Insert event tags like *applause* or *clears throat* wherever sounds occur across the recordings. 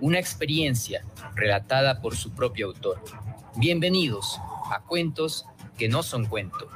una experiencia relatada por su propio autor. Bienvenidos a Cuentos que no son cuento.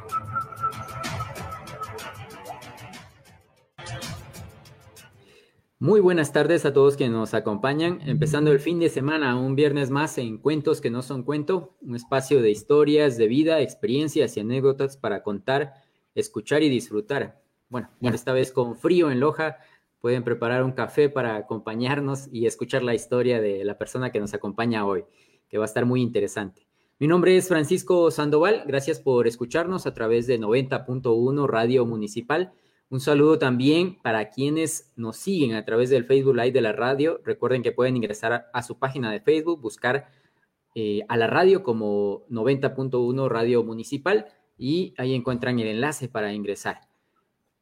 Muy buenas tardes a todos que nos acompañan, empezando el fin de semana, un viernes más en Cuentos que no son cuento, un espacio de historias, de vida, experiencias y anécdotas para contar, escuchar y disfrutar. Bueno, bueno, esta vez con frío en Loja, pueden preparar un café para acompañarnos y escuchar la historia de la persona que nos acompaña hoy, que va a estar muy interesante. Mi nombre es Francisco Sandoval, gracias por escucharnos a través de 90.1 Radio Municipal. Un saludo también para quienes nos siguen a través del Facebook Live de la radio. Recuerden que pueden ingresar a, su página de Facebook, buscar eh, a la radio como 90.1 Radio Municipal y ahí encuentran el enlace para ingresar.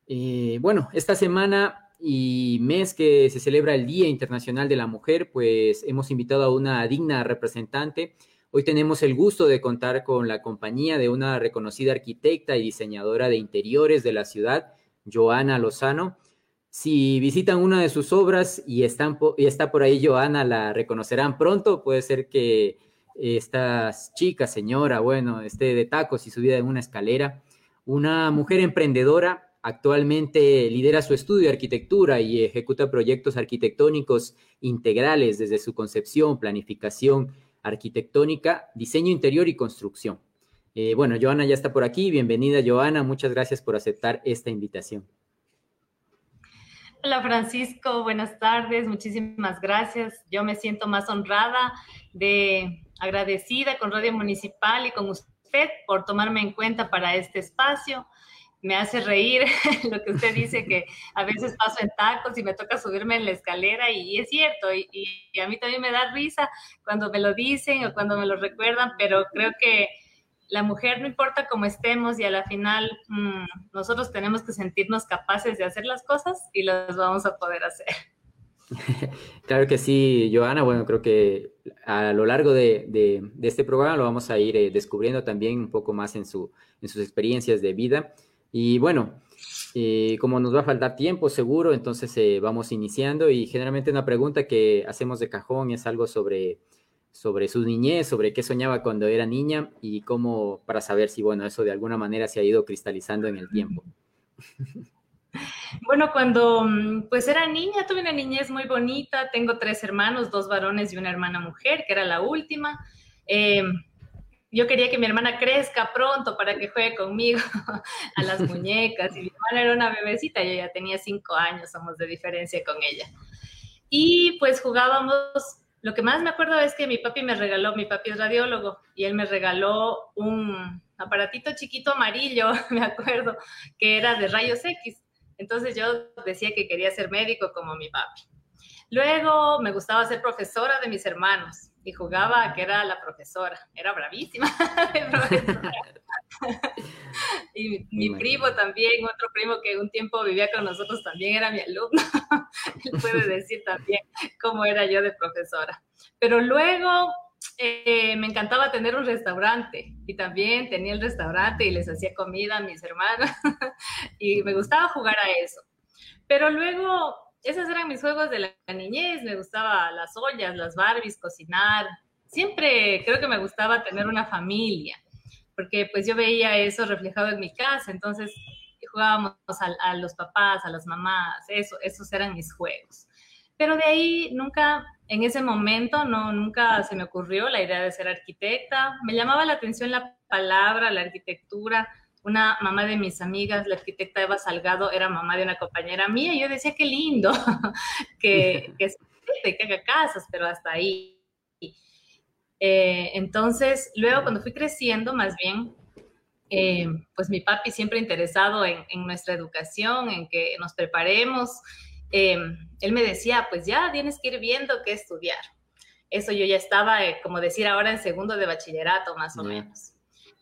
Eh, bueno, esta semana y mes que se celebra el Día Internacional de la Mujer, pues hemos invitado a una digna representante. Hoy tenemos el gusto de contar con la compañía de una reconocida arquitecta y diseñadora de interiores de la ciudad, Joana Lozano. Si visitan una de sus obras y, están y está por ahí Joana, la reconocerán pronto. Puede ser que esta chica, señora, bueno, esté de tacos y subida en una escalera. Una mujer emprendedora Actualmente lidera su estudio de arquitectura y ejecuta proyectos arquitectónicos integrales desde su concepción, planificación arquitectónica, diseño interior y construcción. Eh, bueno, Joana ya está por aquí. Bienvenida, Joana. Muchas gracias por aceptar esta invitación. Hola, Francisco. Buenas tardes. Muchísimas gracias. Yo me siento más honrada, de agradecida con Radio Municipal y con usted por tomarme en cuenta para este espacio me hace reír *laughs* lo que usted dice, que a veces paso en tacos y me toca subirme en la escalera y, es cierto, y, a mí también me da risa cuando me lo dicen o cuando me lo recuerdan, pero creo que la mujer no importa cómo estemos y a la final mm, nosotros tenemos que sentirnos capaces de hacer las cosas y las vamos a poder hacer. *laughs* Claro que sí, Joana. Bueno, creo que a lo largo de, este programa lo vamos a ir eh, descubriendo también un poco más en, su, en sus experiencias de vida. Y bueno, eh, como nos va a faltar tiempo seguro, entonces eh, vamos iniciando y generalmente una pregunta que hacemos de cajón es algo sobre, sobre su niñez, sobre qué soñaba cuando era niña y cómo, para saber si, bueno, eso de alguna manera se ha ido cristalizando en el tiempo. *laughs* Bueno, cuando mm, pues era niña, tuve una niñez muy bonita, tengo tres hermanos, dos varones y una hermana mujer, que era la última. Eh, yo quería que mi hermana crezca pronto para que juegue conmigo *laughs* a las muñecas. Y mi hermana era una bebecita, yo ya tenía cinco años, somos de diferencia con ella. Y pues jugábamos, lo que más me acuerdo es que mi papi me regaló, mi papi es radiólogo, y él me regaló un aparatito chiquito amarillo, *laughs* me acuerdo, que era de rayos X. Entonces yo decía que quería ser médico como mi papi. Luego me gustaba ser profesora de mis hermanos y jugaba que era la profesora. Era bravísima. *laughs* *laughs* y mi primo también, otro primo que un tiempo vivía con nosotros también era mi alumno. *laughs* Él puede decir también cómo era yo de profesora. Pero luego eh, me encantaba tener un restaurante y también tenía el restaurante y les hacía comida a mis hermanos y me gustaba jugar a eso. Pero luego esos eran mis juegos de la niñez, me gustaba las ollas, las Barbies, cocinar. Siempre creo que me gustaba tener una familia, porque pues yo veía eso reflejado en mi casa, entonces jugábamos a, los papás, a las mamás, eso, esos eran mis juegos. Pero de ahí nunca, en ese momento, no, nunca se me ocurrió la idea de ser arquitecta. Me llamaba la atención la palabra, la arquitectura, una mamá de mis amigas, la arquitecta Eva Salgado, era mamá de una compañera mía, y yo decía, qué lindo *laughs* que, *laughs* que, que haga casas, pero hasta ahí. Eh, entonces, luego cuando fui creciendo, más bien, eh, pues mi papi siempre interesado en, nuestra educación, en que nos preparemos, eh, él me decía, pues ya tienes que ir viendo qué estudiar. Eso yo ya estaba, eh, como decir ahora, en segundo de bachillerato, más o menos.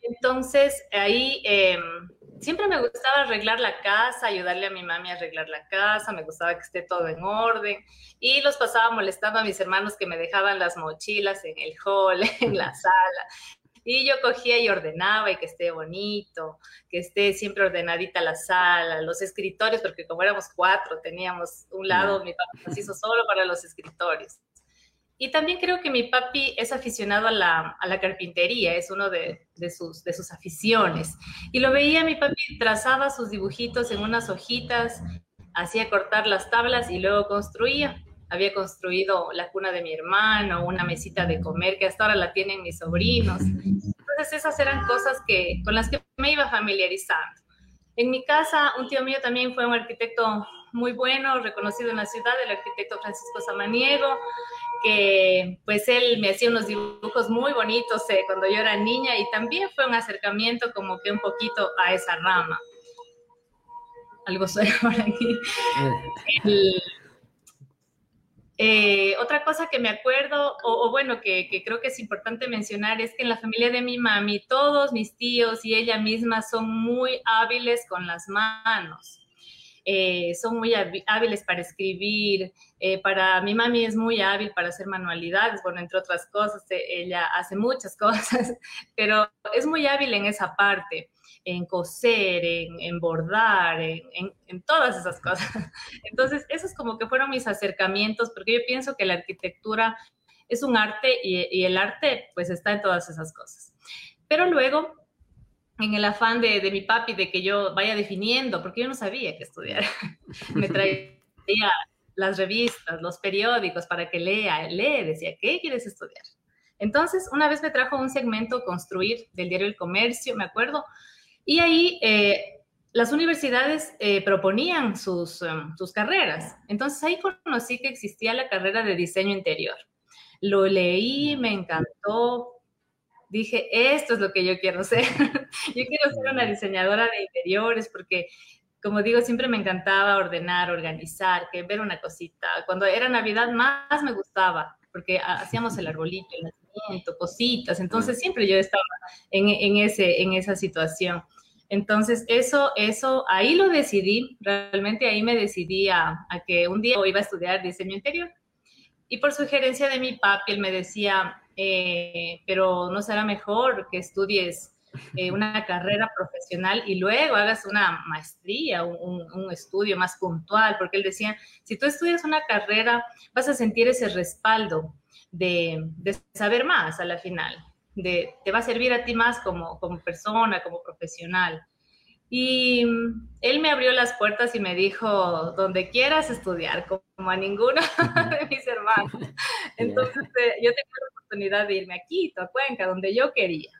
Entonces, ahí em, siempre me gustaba arreglar la casa, ayudarle a mi mami a arreglar la casa, me gustaba que esté todo en orden y los pasaba molestando a mis hermanos que me dejaban las mochilas en el hall, *laughs* en la sala. Y yo cogía y ordenaba y que esté bonito, que esté siempre ordenadita la sala, los escritorios, porque como éramos cuatro, teníamos un lado, mi papá nos hizo solo para los escritorios. Y también creo que mi papi es aficionado a la, a la carpintería, es uno de, de, sus, de sus aficiones. Y lo veía, mi papi trazaba sus dibujitos en unas hojitas, hacía cortar las tablas y luego construía. Había construido la cuna de mi hermano, una mesita de comer que hasta ahora la tienen mis sobrinos. Entonces esas eran cosas que, con las que me iba familiarizando. En mi casa, un tío mío también fue un arquitecto muy bueno, reconocido en la ciudad, el arquitecto Francisco Samaniego, pues él me hacía unos dibujos muy bonitos eh, cuando yo era niña y también fue un acercamiento como que un poquito a esa rama. Algo suena *laughs* por aquí. Eh, otra cosa que me acuerdo, o, bueno, que, que, creo que es importante mencionar, es que en la familia de mi mami, todos mis tíos y ella misma son muy hábiles con las manos. Eh, son muy hábiles para escribir, eh, para mi mami es muy hábil para hacer manualidades, bueno, entre otras cosas, eh, ella hace muchas *laughs* cosas, pero es muy hábil en esa parte, en coser, en, bordar, en, todas esas cosas. *laughs* Entonces, esos como que fueron mis acercamientos, porque yo pienso que la arquitectura es un arte y, y el arte pues está en todas esas cosas. Pero luego en el afán de, de, mi papi de que yo vaya definiendo, porque yo no sabía qué estudiar. *laughs* Me traía las revistas, los periódicos para que lea, lee, decía, ¿qué quieres estudiar? Entonces, una vez me trajo un segmento Construir del diario El Comercio, me acuerdo, y ahí eh, las universidades eh, proponían sus, um, sus carreras. Entonces, ahí conocí que existía la carrera de diseño interior. Lo leí, me encantó, dije, esto es lo que yo quiero ser. *laughs* yo quiero ser una diseñadora de interiores porque, como digo, siempre me encantaba ordenar, organizar, que ver una cosita. Cuando era Navidad más me gustaba porque hacíamos el *laughs* arbolito, el nacimiento, cositas. Entonces siempre yo estaba en, en, ese, en esa situación. Entonces, eso, eso, ahí lo decidí, realmente ahí me decidí a, a, que un día iba a estudiar diseño interior. Y por sugerencia de mi papi, él me decía, eh, pero no será mejor que estudies eh, una *laughs* carrera profesional y luego hagas una maestría, un, un, estudio más puntual, porque él decía, si tú estudias una carrera, vas a sentir ese respaldo de, de saber más a la final, de, te va a servir a ti más como, como persona, como profesional. Y mm, él me abrió las puertas y me dijo, donde quieras estudiar, como a ninguno *laughs* de mis hermanos. *laughs* Entonces, eh, yo tengo oportunidad de irme a Quito, a Cuenca, donde yo quería.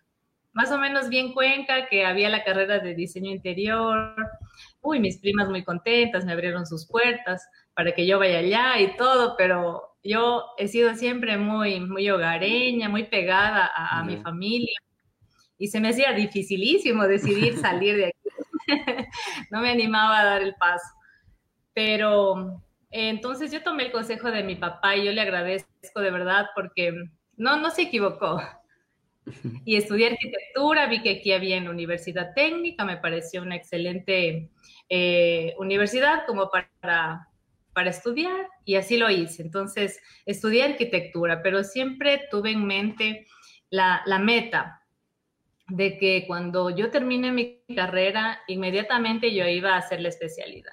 Más o menos bien Cuenca, que había la carrera de diseño interior. Uy, mis primas muy contentas, me abrieron sus puertas para que yo vaya allá y todo, pero yo he sido siempre muy, muy hogareña, muy pegada a, a mi familia. Y se me hacía dificilísimo decidir *laughs* salir de aquí *laughs* no me animaba a dar el paso. Pero entonces yo tomé el consejo de mi papá y yo le agradezco de verdad porque no, no se equivocó. Y estudié arquitectura, vi que aquí había en la Universidad Técnica, me pareció una excelente eh, universidad como para, para estudiar y así lo hice. Entonces estudié arquitectura, pero siempre tuve en mente la, la meta, de que cuando yo termine mi carrera, inmediatamente yo iba a hacer la especialidad.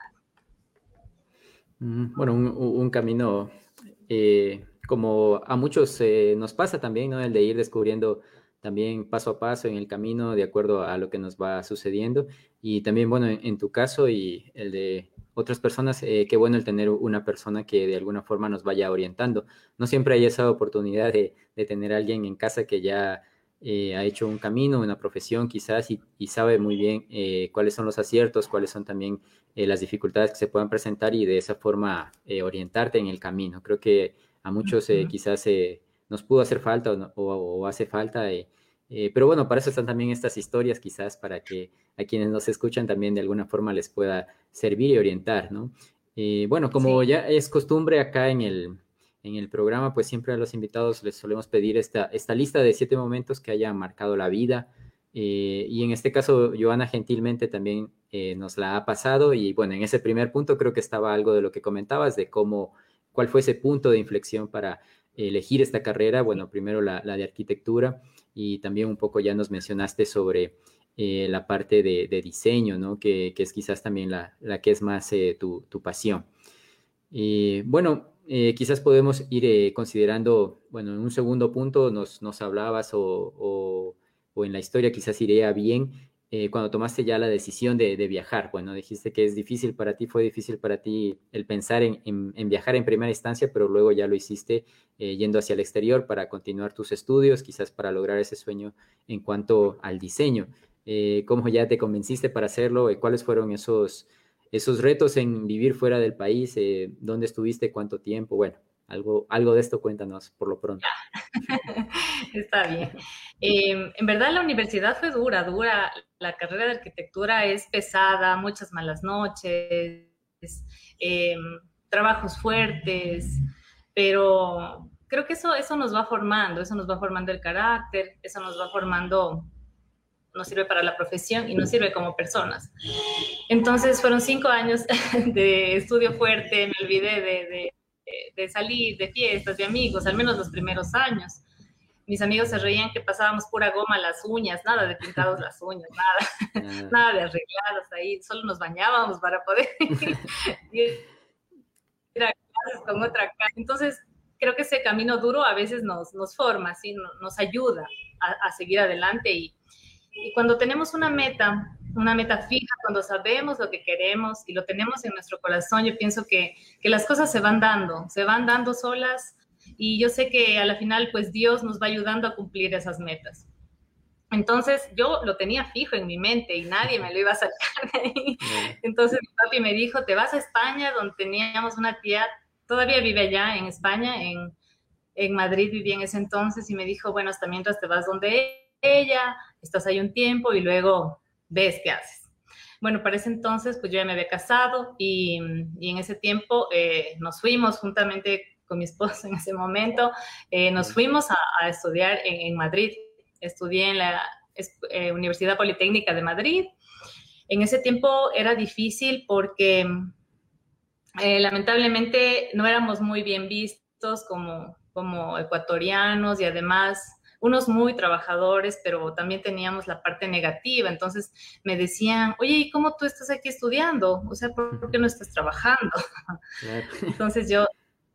Mm, bueno, un, camino eh, como a muchos eh, nos pasa también, ¿no? El de ir descubriendo también paso a paso en el camino de acuerdo a lo que nos va sucediendo. Y también, bueno, en, tu caso y el de otras personas, eh, qué bueno el tener una persona que de alguna forma nos vaya orientando. No siempre hay esa oportunidad de, de tener a alguien en casa que ya eh, ha hecho un camino, una profesión quizás y, sabe muy bien eh, cuáles son los aciertos, cuáles son también eh, las dificultades que se puedan presentar y de esa forma orientarte en el camino. Creo que a muchos quizás nos pudo hacer falta o, hace falta, pero bueno, para eso están también estas historias quizás para que a quienes nos escuchan también de alguna forma les pueda servir y orientar, ¿no? bueno, como ya es costumbre acá en el, en el programa, pues siempre a los invitados les solemos pedir esta, esta lista de siete momentos que hayan marcado la vida. Eh, y en este caso, Joana gentilmente también eh, nos la ha pasado. Y bueno, en ese primer punto creo que estaba algo de lo que comentabas, de cómo, cuál fue ese punto de inflexión para elegir esta carrera. Bueno, primero la, de arquitectura y también un poco ya nos mencionaste sobre eh, la parte de, diseño, ¿no? Que, es quizás también la, que es más tu, tu, pasión. bueno, eh, quizás podemos ir eh, considerando, bueno, en un segundo punto nos, nos hablabas o, o, en la historia quizás iría bien eh, cuando tomaste ya la decisión de, de, viajar. Bueno, dijiste que es difícil para ti, fue difícil para ti el pensar en, en, viajar en primera instancia, pero luego ya lo hiciste yendo hacia el exterior para continuar tus estudios, quizás para lograr ese sueño en cuanto al diseño. ¿Cómo ya te convenciste para hacerlo? ¿Cuáles fueron esos esos retos en vivir fuera del país, eh, dónde estuviste, cuánto tiempo, bueno, algo, algo de esto cuéntanos por lo pronto. *laughs* *laughs* Está bien. Em, en verdad la universidad fue dura, dura. La carrera de arquitectura es pesada, muchas malas noches, em, trabajos fuertes, pero creo que eso, eso nos va formando, eso nos va formando el carácter, eso nos va formando no sirve para la profesión y no sirve como personas. Entonces fueron cinco años *laughs* de estudio fuerte, me olvidé de, de, salir, de fiestas, de amigos, al menos los primeros años. Mis amigos se reían que pasábamos pura goma las uñas, nada de pintados las uñas, nada, nada de arreglados ahí, solo nos bañábamos para poder *laughs* ir a clases con otra cara. Entonces, creo que ese camino duro a veces nos, nos forma, ¿sí? nos ayuda a, a seguir adelante y, y cuando tenemos una meta, una meta fija, cuando sabemos lo que queremos y lo tenemos en nuestro corazón, yo pienso que, que las cosas se van dando, se van dando solas y yo sé que a la final pues Dios nos va ayudando a cumplir esas metas. Entonces yo lo tenía fijo en mi mente y nadie me lo iba a sacar de ahí. Entonces mi papi me dijo, te vas a España, donde teníamos una tía, todavía vive allá en España, en, en Madrid vivía en ese entonces, y me dijo, bueno, hasta mientras te vas donde ella, estás ahí un tiempo y luego ves qué haces. Bueno, para ese entonces, pues yo ya me había casado y, en ese tiempo eh, nos fuimos juntamente con mi esposo en ese momento, eh, nos fuimos a, estudiar en, Madrid. Estudié en la eh, Universidad Politécnica de Madrid. En ese tiempo era difícil porque lamentablemente no éramos muy bien vistos como, como ecuatorianos y además unos muy trabajadores, pero también teníamos la parte negativa. Entonces me decían, oye, ¿y cómo tú estás aquí estudiando? O sea, ¿por qué no estás trabajando? Entonces yo,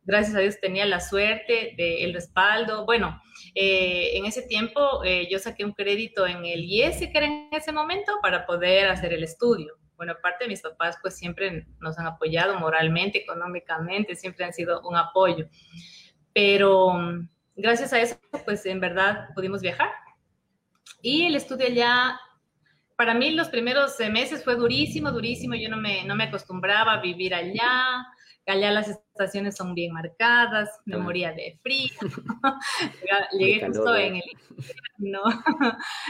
gracias a Dios, tenía la suerte del respaldo. Bueno, eh, en ese tiempo eh, yo saqué un crédito en el IES, que era en ese momento, para poder hacer el estudio. Bueno, aparte de mis papás, pues siempre nos han apoyado moralmente, económicamente, siempre han sido un apoyo. Pero gracias a eso, pues en verdad pudimos viajar. Y el estudio allá, para mí los primeros meses fue durísimo, durísimo. Yo no me, no me acostumbraba a vivir allá. Allá las estaciones son bien marcadas, me moría de frío. *laughs* Llegué justo en el no.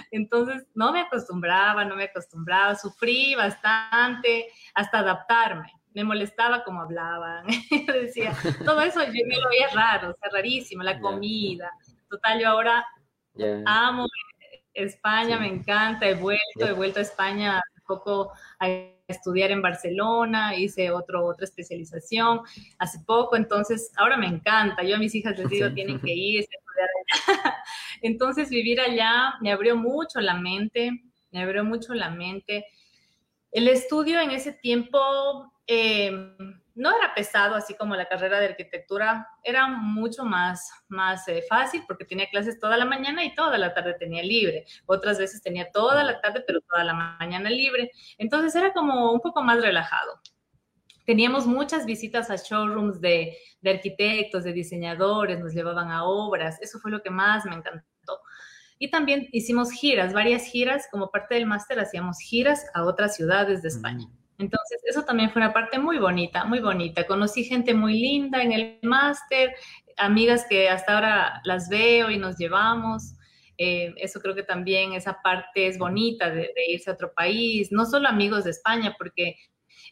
Entonces no me acostumbraba, no me acostumbraba, sufrí bastante hasta adaptarme me molestaba cómo hablaban. *laughs* decía, todo eso yo me lo veía raro, o sea, rarísimo, la comida. Total, yo ahora amo España, me encanta, he vuelto, he vuelto a España hace poco a estudiar en Barcelona, hice otro, otra especialización hace poco, entonces ahora me encanta. Yo a mis hijas les digo, tienen que *laughs* ir a estudiar allá. *laughs* Entonces vivir allá me abrió mucho la mente, me abrió mucho la mente. El estudio en ese tiempo Em, no era pesado, así como la carrera de arquitectura, era mucho más, más eh, fácil porque tenía clases toda la mañana y toda la tarde tenía libre. Otras veces tenía toda la tarde, pero toda la mañana libre. Entonces era como un poco más relajado. Teníamos muchas visitas a showrooms de, de arquitectos, de diseñadores, nos llevaban a obras. Eso fue lo que más me encantó. Y también hicimos giras, varias giras. Como parte del máster hacíamos giras a otras ciudades de España. Entonces, eso también fue una parte muy bonita, muy bonita. Conocí gente muy linda en el máster, amigas que hasta ahora las veo y nos llevamos. Eh, eso creo que también esa parte es bonita de, irse a otro país, no solo amigos de España, porque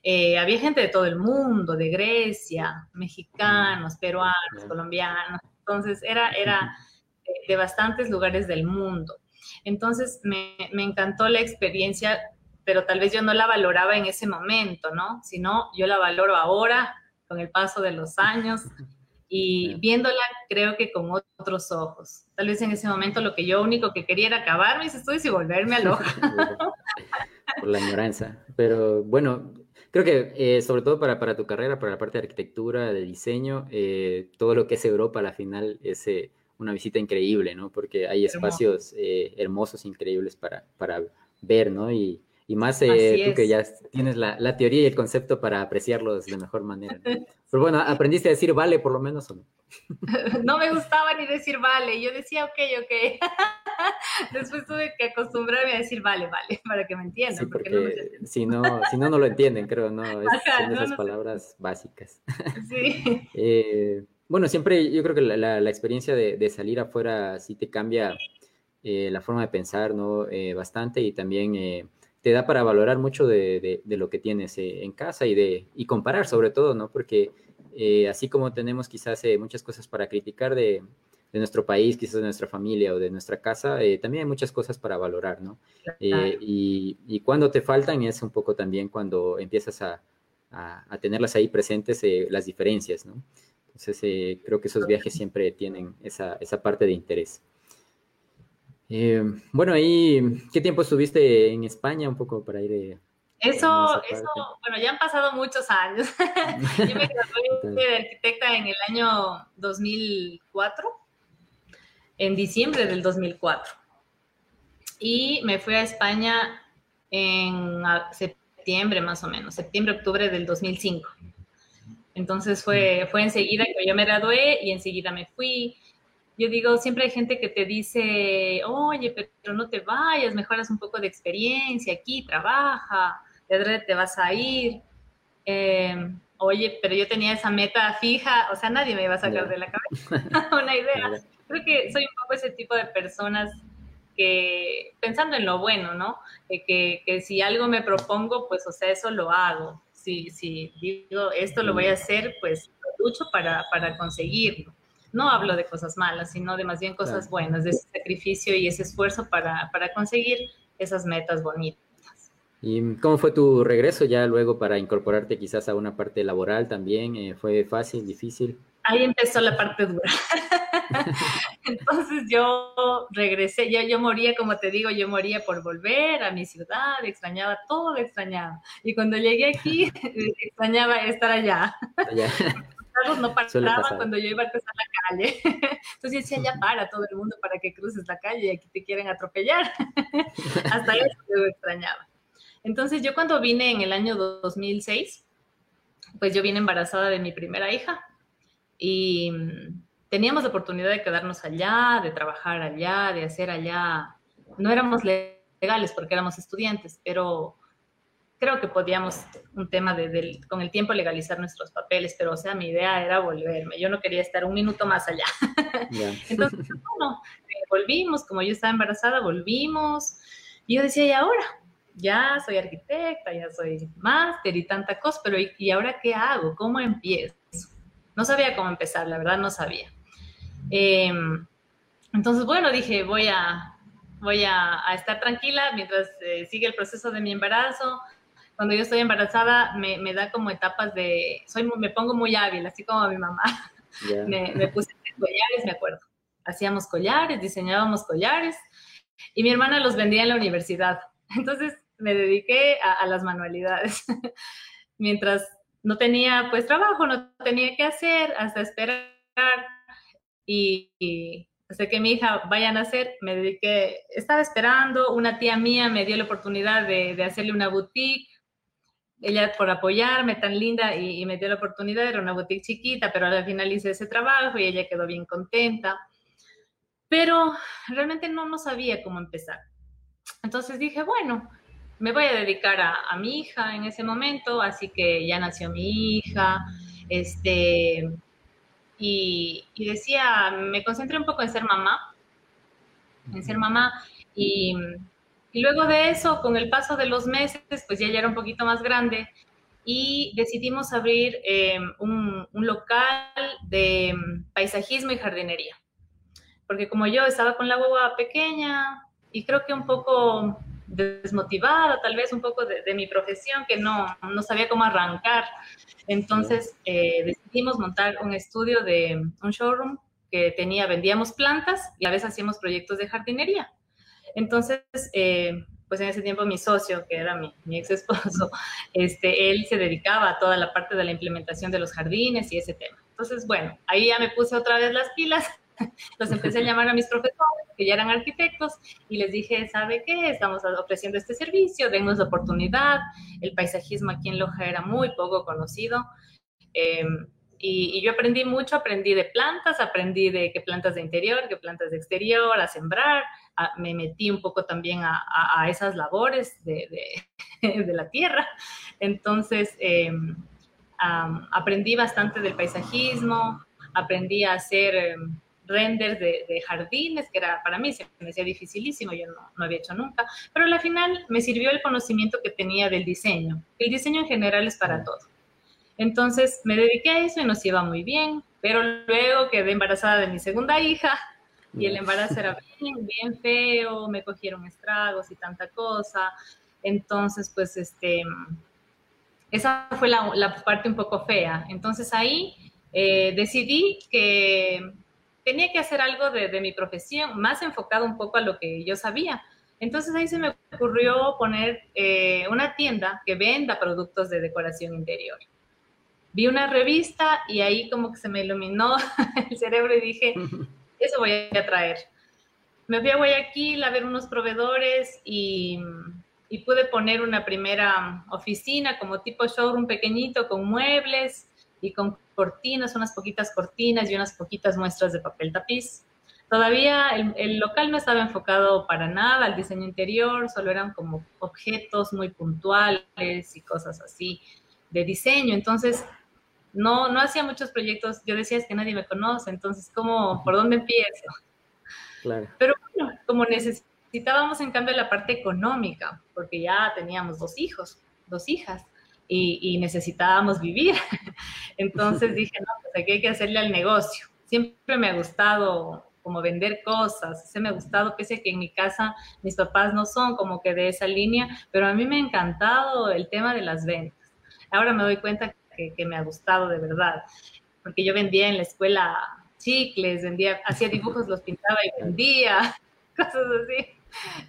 Eh, había gente de todo el mundo, de Grecia, mexicanos, peruanos, colombianos. Entonces era, era de, bastantes lugares del mundo. Entonces me, me, encantó la experiencia, pero tal vez yo no la valoraba en ese momento, ¿no? Sino yo la valoro ahora, con el paso de los años y viéndola creo que con otros ojos. Tal vez en ese momento lo que yo único que quería era acabar mis estudios y volverme a loca. *laughs* *laughs* Por la ignorancia. Pero bueno, creo que eh, sobre todo para, para, tu carrera, para la parte de arquitectura, de diseño, eh, todo lo que es Europa a la final es eh, una visita increíble, ¿no? Porque hay espacios hermosos, increíbles para, para ver, ¿no? Y, y más eh, tú que ya tienes la, la, teoría y el concepto para apreciarlos de mejor manera. *laughs* Pero bueno, ¿aprendiste a decir vale por lo menos o no? *laughs* no me gustaba ni decir vale. Yo decía ok, ok. *laughs* Después tuve que acostumbrarme a decir vale, vale, para que me entiendan. Sí, porque, no si, no, si no, no lo entienden, creo, ¿no? Es, son esas palabras básicas. Sí. eh, bueno, siempre yo creo que la, la, experiencia de, de, salir afuera sí te cambia eh, la forma de pensar, ¿no? Eh, bastante y también eh, te da para valorar mucho de, de, lo que tienes eh, en casa y, de, y comparar sobre todo, ¿no? Porque eh, así como tenemos quizás eh, muchas cosas para criticar de, de, nuestro país, quizás de nuestra familia o de nuestra casa, también hay muchas cosas para valorar, ¿no? Y, y, cuando te faltan es un poco también cuando empiezas a, a, a tenerlas ahí presentes, las diferencias, ¿no? Entonces creo que esos viajes siempre tienen esa, esa parte de interés. Eh, bueno, ahí, ¿qué tiempo estuviste en España un poco para ir? Eh, eso, eso, bueno, ya han pasado muchos años. *laughs* Yo me *laughs* gradué de arquitecta en el año 2004, en diciembre del 2004. Y me fui a España en septiembre más o menos, septiembre, octubre del 2005. Entonces fue, fue enseguida que yo me gradué y enseguida me fui yo digo, siempre hay gente que te dice, oye, pero no te vayas, mejoras un poco de experiencia aquí, trabaja, de te vas a ir. Em, oye, pero yo tenía esa meta fija, o sea, nadie me iba a sacar de la *laughs* cabeza *laughs* una idea. Creo que soy un poco ese tipo de personas que, pensando en lo bueno, ¿no? que, que, si algo me propongo, pues, o sea, eso lo hago. Si, si digo, esto lo voy a hacer, pues, lucho para, para conseguirlo no hablo de cosas malas, sino de más bien cosas buenas, de ese sacrificio y ese esfuerzo para, para conseguir esas metas bonitas. ¿Y cómo fue tu regreso ya luego para incorporarte quizás a una parte laboral también? Eh, ¿Fue fácil, difícil? Ahí empezó la parte dura. *laughs* Entonces yo regresé, yo, yo moría, como te digo, yo moría por volver a mi ciudad, extrañaba todo, extrañaba. Y cuando llegué aquí, *laughs* extrañaba estar allá. allá *laughs* no *laughs* paraban cuando yo iba a cruzar la calle. *laughs* Entonces yo decía, ya para todo el mundo para que cruces la calle y aquí te quieren atropellar. *laughs* Hasta eso yo extrañaba. Entonces yo cuando vine en el año 2006, pues yo vine embarazada de mi primera hija y mm, teníamos la oportunidad de quedarnos allá, de trabajar allá, de hacer allá. No éramos legales porque éramos estudiantes, pero creo que podíamos un tema de, con el tiempo legalizar nuestros papeles, pero o sea, mi idea era volverme, yo no quería estar un minuto más allá. *laughs* Entonces, *laughs* bueno, eh, volvimos, como yo estaba embarazada, volvimos, y yo decía, ¿y ahora? Ya soy arquitecta, ya soy máster y tanta cosa, pero ¿y, ahora qué hago? ¿Cómo empiezo? No sabía cómo empezar, la verdad no sabía. Em, entonces, bueno, dije, voy a, voy a, estar tranquila mientras eh, sigue el proceso de mi embarazo, cuando yo estoy embarazada me, me, da como etapas de, soy, me pongo muy hábil, así como mi mamá. *laughs* Me, me, puse collares, me acuerdo. Hacíamos collares, diseñábamos collares y mi hermana los vendía en la universidad. *laughs* Entonces me dediqué a, a las manualidades. *laughs* Mientras no tenía pues trabajo, no tenía que hacer, hasta esperar y, y hasta que mi hija vaya a nacer, me dediqué, estaba esperando, una tía mía me dio la oportunidad de, de hacerle una boutique, ella por apoyarme tan linda y, me dio la oportunidad, era una boutique chiquita, pero al final hice ese trabajo y ella quedó bien contenta. Pero realmente no, no sabía cómo empezar. Entonces dije, bueno, me voy a dedicar a, mi hija en ese momento, así que ya nació mi hija, este, y, y decía, me concentré un poco en ser mamá, en ser mamá, y y luego de eso, con el paso de los meses, pues ya, ya era un poquito más grande y decidimos abrir em, un, un, local de em, paisajismo y jardinería. Porque como yo estaba con la hueva pequeña y creo que un poco desmotivada, tal vez un poco de, de mi profesión, que no, no, sabía cómo arrancar, entonces eh, decidimos montar un estudio de un showroom que tenía, vendíamos plantas y a veces hacíamos proyectos de jardinería. Entonces, eh, pues en ese tiempo mi socio, que era mi, mi, ex esposo, *laughs* este, él se dedicaba a toda la parte de la implementación de los jardines y ese tema. Entonces, bueno, ahí ya me puse otra vez las pilas, *laughs* los empecé a *laughs* llamar a mis profesores, que ya eran arquitectos, y les dije, ¿sabe qué? Estamos ofreciendo este servicio, denos la oportunidad. El paisajismo aquí en Loja era muy poco conocido. Eh, y, y, yo aprendí mucho, aprendí de plantas, aprendí de qué plantas de interior, qué plantas de exterior, a sembrar, a, me metí un poco también a, esas labores de, de, *laughs* de, la tierra. Entonces, eh, um, aprendí bastante del paisajismo, aprendí a hacer um, renders de, de, jardines, que era para mí se me hacía dificilísimo, yo no, no había hecho nunca, pero al final me sirvió el conocimiento que tenía del diseño. El diseño en general es para todo entonces me dediqué a eso y nos iba muy bien, pero luego quedé embarazada de mi segunda hija y el embarazo era bien, bien feo, me cogieron estragos y tanta cosa. Entonces, pues, este, esa fue la, la parte un poco fea. Entonces ahí eh, decidí que tenía que hacer algo de, de, mi profesión, más enfocado un poco a lo que yo sabía. Entonces ahí se me ocurrió poner eh, una tienda que venda productos de decoración interior vi una revista y ahí como que se me iluminó *laughs* el cerebro y dije, *laughs* eso voy a traer. Me fui a Guayaquil a ver unos proveedores y, pude poner una primera oficina como tipo showroom pequeñito con muebles y con cortinas, unas poquitas cortinas y unas poquitas muestras de papel tapiz. Todavía el, el, local no estaba enfocado para nada al diseño interior, solo eran como objetos muy puntuales y cosas así de diseño. Entonces, no, no hacía muchos proyectos, yo decía es que nadie me conoce, entonces, ¿cómo, por dónde empiezo? Claro. Pero bueno, como necesitábamos en cambio la parte económica, porque ya teníamos dos hijos, dos hijas, y, y necesitábamos vivir. *laughs* Entonces *laughs* dije, no, pues aquí hay que hacerle al negocio. Siempre me ha gustado como vender cosas, se me ha gustado, pese a que en mi casa mis papás no son como que de esa línea, pero a mí me ha encantado el tema de las ventas. Ahora me doy cuenta que, que, me ha gustado de verdad, porque yo vendía en la escuela chicles, vendía, hacía dibujos, los pintaba y vendía, *laughs* cosas así.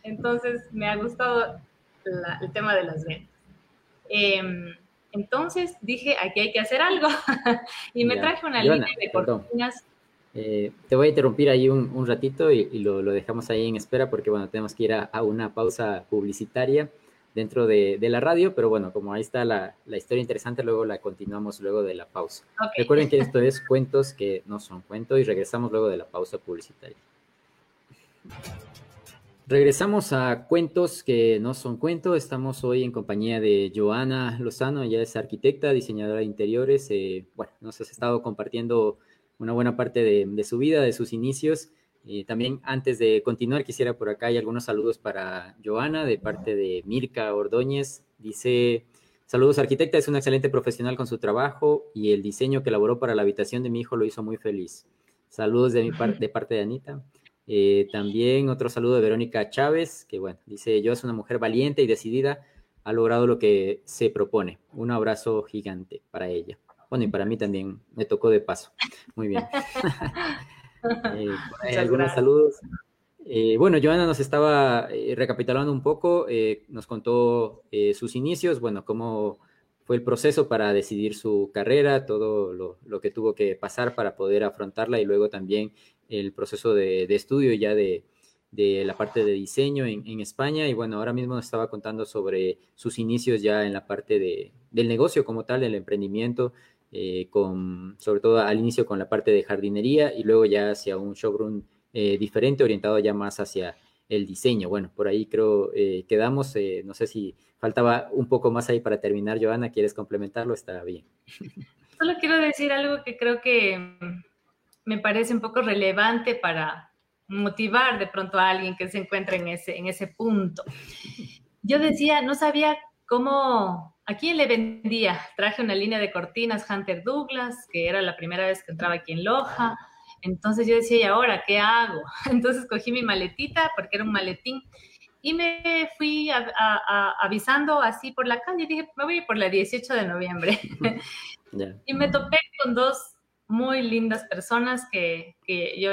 Entonces me ha gustado la, el tema de las ventas. Eh, entonces dije, aquí hay que hacer algo. *laughs* y me traje una Joana, línea de cortinas. Eh, te voy a interrumpir ahí un, un ratito y, y lo, lo, dejamos ahí en espera porque, bueno, tenemos que ir a, a una pausa publicitaria dentro de, de, la radio, pero bueno, como ahí está la, la, historia interesante, luego la continuamos luego de la pausa. Okay. Recuerden que esto es cuentos que no son cuentos y regresamos luego de la pausa publicitaria. Regresamos a cuentos que no son cuentos. Estamos hoy en compañía de Joana Lozano, ella es arquitecta, diseñadora de interiores. Eh, bueno, nos has estado compartiendo una buena parte de, de su vida, de sus inicios. Y también antes de continuar, quisiera por acá hay algunos saludos para Joana de parte de Mirka Ordóñez. Dice, saludos arquitecta, es una excelente profesional con su trabajo y el diseño que elaboró para la habitación de mi hijo lo hizo muy feliz. Saludos de mi par de parte de Anita. Eh, también otro saludo de Verónica Chávez, que bueno, dice, yo es una mujer valiente y decidida, ha logrado lo que se propone. Un abrazo gigante para ella. Bueno, y para mí también me tocó de paso. Muy bien. *laughs* Eh, *laughs* algunos gracias. saludos. Eh, bueno, Joana nos estaba eh, recapitulando un poco, eh, nos contó sus inicios, bueno, cómo fue el proceso para decidir su carrera, todo lo, lo, que tuvo que pasar para poder afrontarla y luego también el proceso de, de estudio ya de, de, la parte de diseño en, en, España. Y bueno, ahora mismo nos estaba contando sobre sus inicios ya en la parte de, del negocio como tal, el emprendimiento, eh, con, sobre todo al inicio con la parte de jardinería y luego ya hacia un showroom eh, diferente, orientado ya más hacia el diseño. Bueno, por ahí creo eh, quedamos, eh, no sé si faltaba un poco más ahí para terminar, Joana, ¿quieres complementarlo? Está bien. *laughs* Solo quiero decir algo que creo que me parece un poco relevante para motivar de pronto a alguien que se encuentra en ese, en ese punto. Yo decía, no sabía cómo ¿A le vendía? Traje una línea de cortinas Hunter Douglas, que era la primera vez que entraba aquí en Loja. Entonces yo decía, ¿y ahora qué hago? *laughs* Entonces cogí mi maletita, porque era un maletín, y me fui avisando así por la calle. Dije, me voy por la 18 de noviembre. *laughs* Y me topé con dos muy lindas personas que, que yo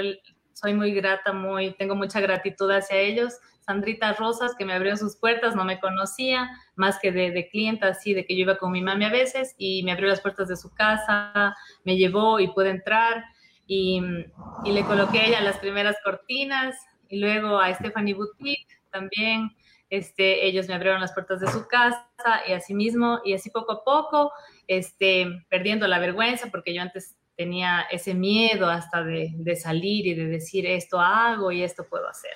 soy muy grata, muy, tengo mucha gratitud hacia ellos. Sandrita Rosas, que me abrió sus puertas, no me conocía, más que de, de clienta, así, de que yo iba con mi mami a veces, y me abrió las puertas de su casa, me llevó y pude entrar, y, le coloqué a ella las primeras cortinas, y luego a Stephanie Boutique también, este, ellos me abrieron las puertas de su casa, y así mismo, y así poco a poco, este, perdiendo la vergüenza, porque yo antes tenía ese miedo hasta de salir y de decir esto hago y esto puedo hacer.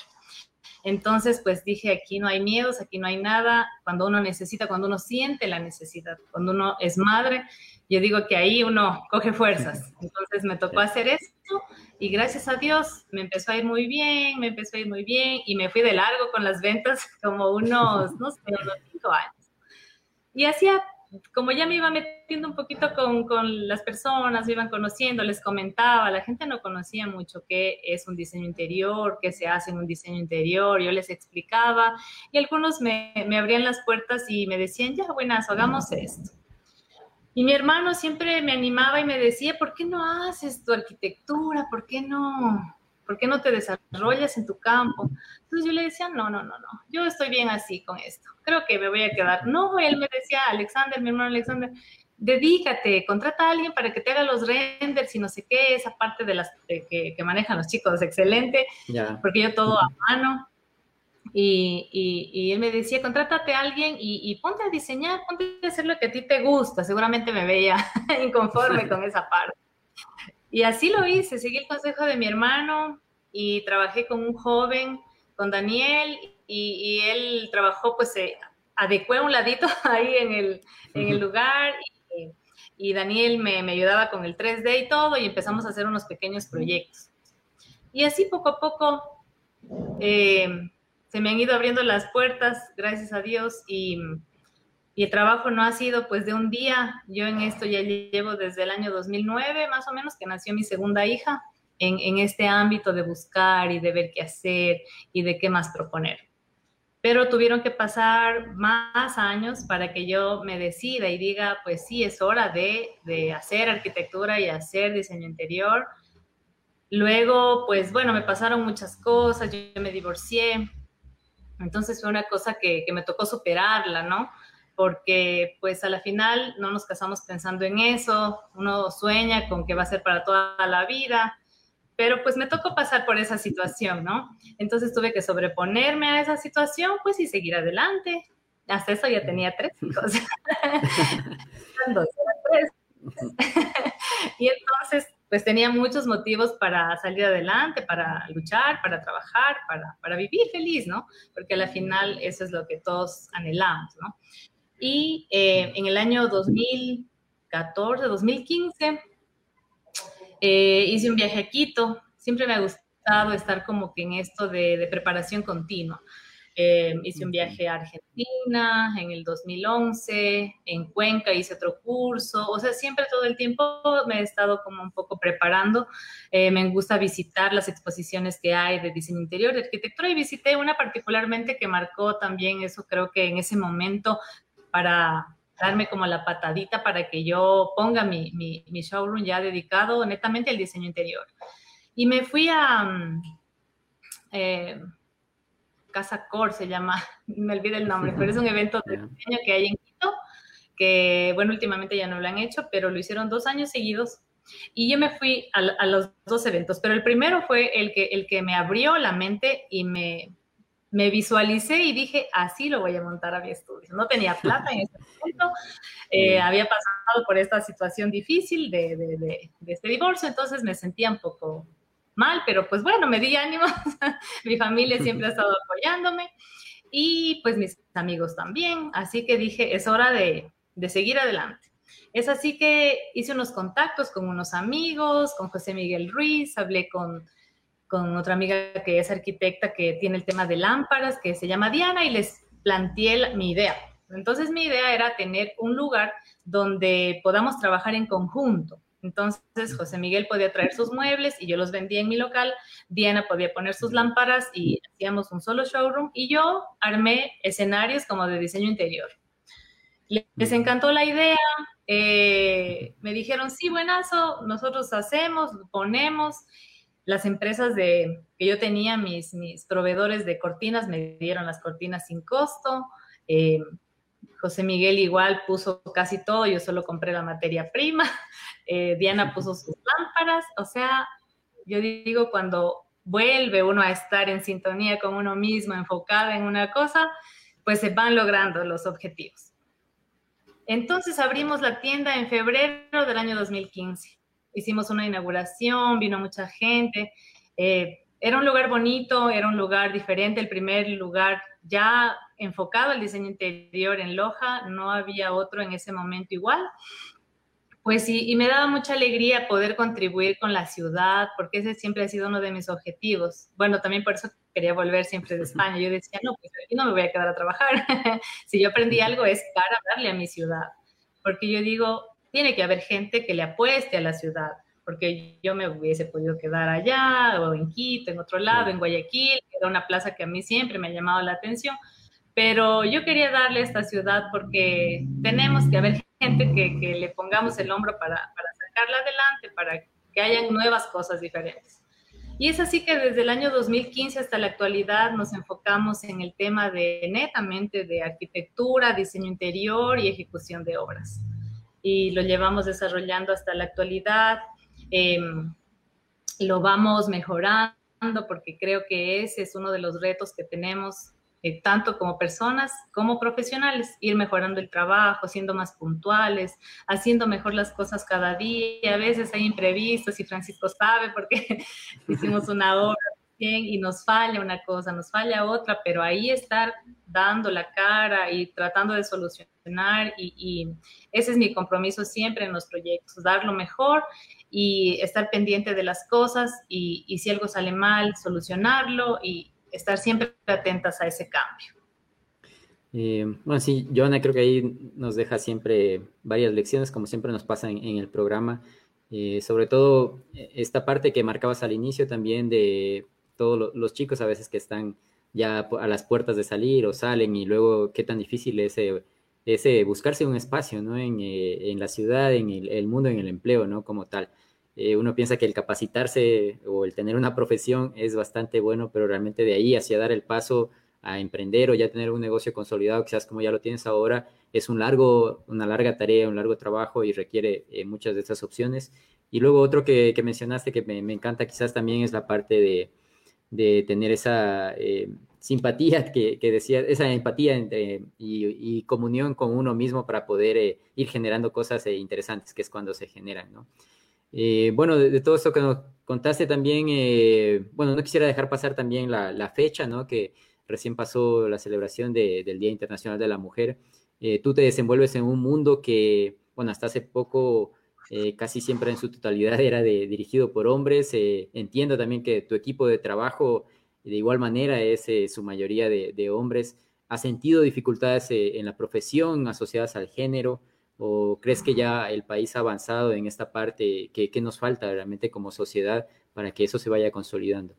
Entonces, pues dije, aquí no hay miedos, aquí no hay nada. Cuando uno necesita, cuando uno siente la necesidad, cuando uno es madre, yo digo que ahí uno coge fuerzas. *laughs* Entonces me tocó hacer esto y gracias a Dios me empezó a ir muy bien, me empezó a ir muy bien y me fui de largo con las ventas como unos, no sé, unos cinco años. Y hacía como ya me iba metiendo un poquito con, con, las personas, me iban conociendo, les comentaba, la gente no conocía mucho qué es un diseño interior, qué se hace en un diseño interior, yo les explicaba y algunos me, me abrían las puertas y me decían, ya, buenas, hagamos esto. Y mi hermano siempre me animaba y me decía, ¿por qué no haces tu arquitectura? ¿Por qué no? ¿Por qué no te desarrollas en tu campo? Entonces yo le decía, no, no, no, no, yo estoy bien así con esto, creo que me voy a quedar. No, él me decía, Alexander, mi hermano Alexander, dedícate, contrata a alguien para que te haga los renders y no sé qué, esa parte de las que, manejan los chicos, excelente, porque yo todo a mano. Y, y, él me decía, contrátate a alguien y, y, ponte a diseñar, ponte a hacer lo que a ti te gusta. Seguramente me veía *laughs* inconforme *laughs* con esa parte. Y así lo hice, seguí el consejo de mi hermano y trabajé con un joven, con Daniel, y, él trabajó, pues se adecué un ladito *laughs* ahí en el, en el lugar y, Daniel me, me, ayudaba con el 3D y todo y empezamos a hacer unos pequeños proyectos. Y así poco a poco eh, se me han ido abriendo las puertas, gracias a Dios, y y el trabajo no ha sido pues de un día. Yo en esto ya llevo desde el año 2009 más o menos que nació mi segunda hija en, en este ámbito de buscar y de ver qué hacer y de qué más proponer. Pero tuvieron que pasar más años para que yo me decida y diga, pues sí, es hora de, de hacer arquitectura y hacer diseño interior. Luego, pues bueno, me pasaron muchas cosas, yo me divorcié, entonces fue una cosa que, que me tocó superarla, ¿no? Porque pues a la final no nos casamos pensando en eso, uno sueña con que va a ser para toda la vida, pero pues me tocó pasar por esa situación, ¿no? Entonces tuve que sobreponerme a esa situación, pues y seguir adelante. Hasta eso ya tenía tres hijos. *laughs* y entonces pues tenía muchos motivos para salir adelante, para luchar, para trabajar, para, para vivir feliz, ¿no? Porque a la final eso es lo que todos anhelamos, ¿no? Y eh, en el año 2014, 2015, eh, hice un viaje a Quito. Siempre me ha gustado estar como que en esto de, preparación continua. Eh, hice un viaje a Argentina en el 2011, en Cuenca hice otro curso, o sea, siempre todo el tiempo me he estado como un poco preparando. me gusta visitar las exposiciones que hay de diseño interior, de arquitectura y visité una particularmente que marcó también eso, creo que en ese momento para darme como la patadita para que yo ponga mi, mi, showroom ya dedicado netamente al diseño interior. Y me fui a mm, eh, Casa Cor, se llama, *laughs* me olvidé el nombre, pero es un evento de diseño que hay en Quito, que bueno, últimamente ya no lo han hecho, pero lo hicieron dos años seguidos. Y yo me fui a, a los dos eventos, pero el primero fue el que, el que me abrió la mente y me, me visualicé y dije, así lo voy a montar a mi estudio. No tenía plata en ese momento, *laughs* eh, había pasado por esta situación difícil de, de, este divorcio, entonces me sentía un poco mal, pero pues bueno, me di ánimo, *laughs* mi familia siempre ha estado apoyándome y pues mis amigos también, así que dije, es hora de, de seguir adelante. Es así que hice unos contactos con unos amigos, con José Miguel Ruiz, hablé con con otra amiga que es arquitecta que tiene el tema de lámparas, que se llama Diana, y les planteé mi idea. Entonces mi idea era tener un lugar donde podamos trabajar en conjunto. Entonces José Miguel podía traer sus muebles y yo los vendía en mi local, Diana podía poner sus lámparas y hacíamos un solo showroom y yo armé escenarios como de diseño interior. Les encantó la idea, eh, me dijeron, sí, buenazo, nosotros hacemos, ponemos. Las empresas de, que yo tenía, mis, mis proveedores de cortinas, me dieron las cortinas sin costo. Eh, José Miguel igual puso casi todo, yo solo compré la materia prima. *laughs* Eh, Diana puso sus lámparas. O sea, yo digo, cuando vuelve uno a estar en sintonía con uno mismo, enfocada en una cosa, pues se van logrando los objetivos. Entonces abrimos la tienda en febrero del año 2015. Hicimos una inauguración, vino mucha gente. Eh, era un lugar bonito, era un lugar diferente, el primer lugar ya enfocado al diseño interior en Loja, no había otro en ese momento igual. Pues sí, y me daba mucha alegría poder contribuir con la ciudad, porque ese siempre ha sido uno de mis objetivos. Bueno, también por eso quería volver siempre de *laughs* España. Yo decía, no, pues aquí no me voy a quedar a trabajar. *laughs* si yo aprendí algo es para darle a mi ciudad, porque yo digo, tiene que haber gente que le apueste a la ciudad, porque yo me hubiese podido quedar allá, o en Quito, en otro lado, en Guayaquil, que era una plaza que a mí siempre me ha llamado la atención, pero yo quería darle a esta ciudad porque tenemos que haber gente que, le pongamos el hombro para, para sacarla adelante, para que hayan nuevas cosas diferentes. Y es así que desde el año 2015 hasta la actualidad nos enfocamos en el tema de netamente de arquitectura, diseño interior y ejecución de obras. Y lo llevamos desarrollando hasta la actualidad. Em, lo vamos mejorando porque creo que ese es uno de los retos que tenemos eh, tanto como personas como profesionales, ir mejorando el trabajo, siendo más puntuales, haciendo mejor las cosas cada día. A veces hay imprevistos y Francisco sabe porque *laughs* hicimos una obra bien y nos falla una cosa, nos falla otra, pero ahí estar dando la cara y tratando de solucionar y, ese es mi compromiso siempre en los proyectos, dar lo mejor y estar pendiente de las cosas y, y si algo sale mal, solucionarlo y, estar siempre atentas a ese cambio. Eh, bueno, sí, Joana creo que ahí nos deja siempre varias lecciones, como siempre nos pasa en, el programa. Eh, sobre todo eh, esta parte que marcabas al inicio también de todos los chicos a veces que están ya a las puertas de salir o salen y luego qué tan difícil es ese buscarse un espacio, ¿no? En, en la ciudad, en el, mundo, en el empleo, ¿no? Como tal. Eh, uno piensa que el capacitarse o el tener una profesión es bastante bueno, pero realmente de ahí hacia dar el paso a emprender o ya tener un negocio consolidado, quizás como ya lo tienes ahora, es un largo, una larga tarea, un largo trabajo y requiere eh, muchas de estas opciones. Y luego otro que, mencionaste que me, encanta quizás también es la parte de, tener esa eh, simpatía que, decía, esa empatía y, comunión con uno mismo para poder ir generando cosas interesantes, que es cuando se generan, ¿no? Eh, bueno, de, todo esto que nos contaste también, eh, bueno, no quisiera dejar pasar también la, fecha, ¿no? Que recién pasó la celebración del Día Internacional de la Mujer. Eh, tú te desenvuelves en un mundo que, bueno, hasta hace poco casi siempre en su totalidad *laughs* era de, dirigido por hombres. entiendo también que tu equipo de trabajo de igual manera es su mayoría de, hombres. ¿Has sentido dificultades en la profesión asociadas al género? ¿O crees que ya el país ha avanzado en esta parte? ¿Qué, nos falta realmente como sociedad para que eso se vaya consolidando?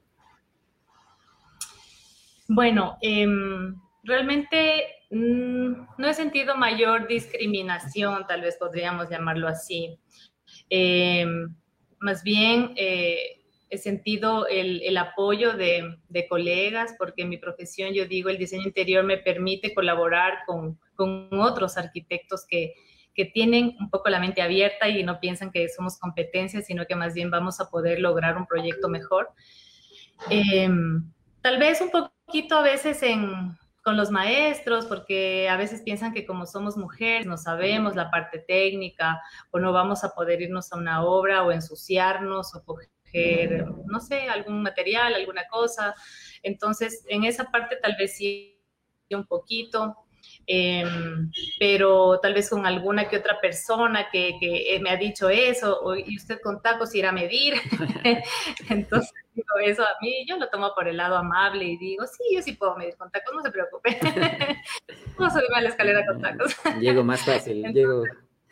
Bueno, em, realmente no he sentido mayor discriminación, tal vez podríamos llamarlo así. Em, más bien eh, he sentido el, apoyo de, colegas, porque en mi profesión, yo digo, el diseño interior me permite colaborar con, otros arquitectos que, tienen un poco la mente abierta y no piensan que somos competencias, sino que más bien vamos a poder lograr un proyecto mejor. Em, tal vez un poquito a veces en, con los maestros, porque a veces piensan que como somos mujeres no sabemos la parte técnica o no vamos a poder irnos a una obra o ensuciarnos o coger, no sé, algún material, alguna cosa. Entonces, en esa parte tal vez sí un poquito. Em, pero tal vez con alguna que otra persona que, que me ha dicho eso, y usted con tacos irá a medir. *laughs* Entonces, digo eso a mí, yo lo tomo por el lado amable y digo, sí, yo sí puedo medir con tacos, no se preocupe. *laughs* puedo subirme a la escalera con tacos. Llego más fácil, llego.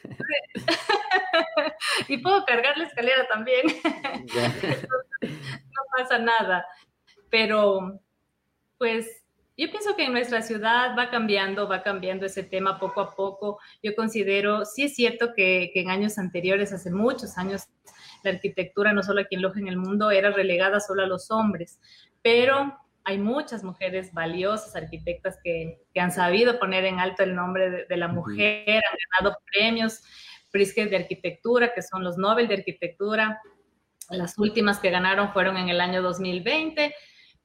*laughs* y puedo cargar la escalera también. no pasa nada. Pero, pues, yo pienso que en nuestra ciudad va cambiando, va cambiando ese tema poco a poco. Yo considero, sí es cierto que, en años anteriores, hace muchos años, la arquitectura, no solo aquí en Loja, en el mundo, era relegada solo a los hombres, pero hay muchas mujeres valiosas, arquitectas que, han sabido poner en alto el nombre de, la mujer, han ganado premios, Pritzker de arquitectura, que son los Nobel de arquitectura. Las últimas que ganaron fueron en el año 2020